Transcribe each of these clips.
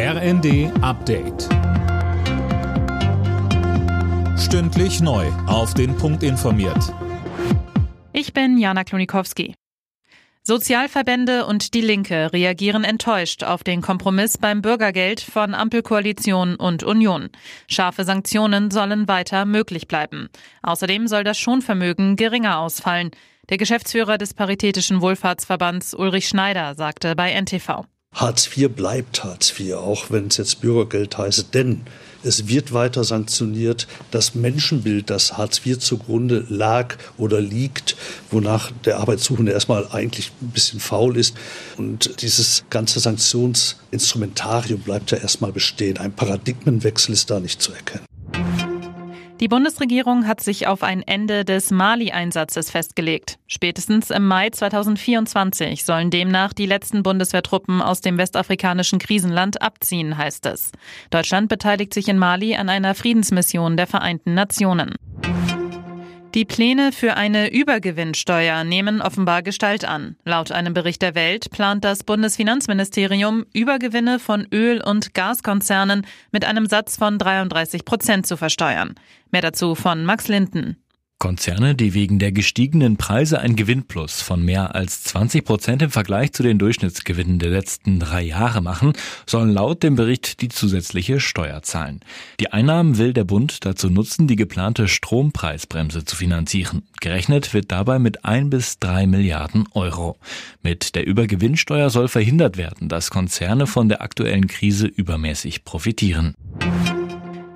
RND Update. Stündlich neu. Auf den Punkt informiert. Ich bin Jana Klonikowski. Sozialverbände und die Linke reagieren enttäuscht auf den Kompromiss beim Bürgergeld von Ampelkoalition und Union. Scharfe Sanktionen sollen weiter möglich bleiben. Außerdem soll das Schonvermögen geringer ausfallen. Der Geschäftsführer des Paritätischen Wohlfahrtsverbands Ulrich Schneider sagte bei NTV. Hartz IV bleibt Hartz IV, auch wenn es jetzt Bürgergeld heißt, denn es wird weiter sanktioniert. Das Menschenbild, das Hartz IV zugrunde lag oder liegt, wonach der Arbeitssuchende erstmal eigentlich ein bisschen faul ist. Und dieses ganze Sanktionsinstrumentarium bleibt ja erstmal bestehen. Ein Paradigmenwechsel ist da nicht zu erkennen. Die Bundesregierung hat sich auf ein Ende des Mali-Einsatzes festgelegt. Spätestens im Mai 2024 sollen demnach die letzten Bundeswehrtruppen aus dem westafrikanischen Krisenland abziehen, heißt es. Deutschland beteiligt sich in Mali an einer Friedensmission der Vereinten Nationen. Die Pläne für eine Übergewinnsteuer nehmen offenbar Gestalt an. Laut einem Bericht der Welt plant das Bundesfinanzministerium, Übergewinne von Öl- und Gaskonzernen mit einem Satz von 33 Prozent zu versteuern. Mehr dazu von Max Linden. Konzerne, die wegen der gestiegenen Preise ein Gewinnplus von mehr als 20 Prozent im Vergleich zu den Durchschnittsgewinnen der letzten drei Jahre machen, sollen laut dem Bericht die zusätzliche Steuer zahlen. Die Einnahmen will der Bund dazu nutzen, die geplante Strompreisbremse zu finanzieren. Gerechnet wird dabei mit ein bis drei Milliarden Euro. Mit der Übergewinnsteuer soll verhindert werden, dass Konzerne von der aktuellen Krise übermäßig profitieren.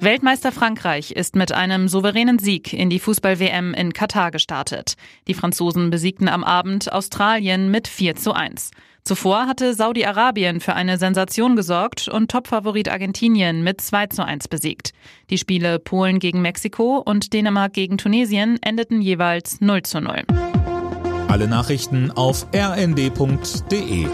Weltmeister Frankreich ist mit einem souveränen Sieg in die Fußball-WM in Katar gestartet. Die Franzosen besiegten am Abend Australien mit 4 zu 1. Zuvor hatte Saudi-Arabien für eine Sensation gesorgt und Topfavorit Argentinien mit 2 zu 1 besiegt. Die Spiele Polen gegen Mexiko und Dänemark gegen Tunesien endeten jeweils 0 zu 0. Alle Nachrichten auf rnd.de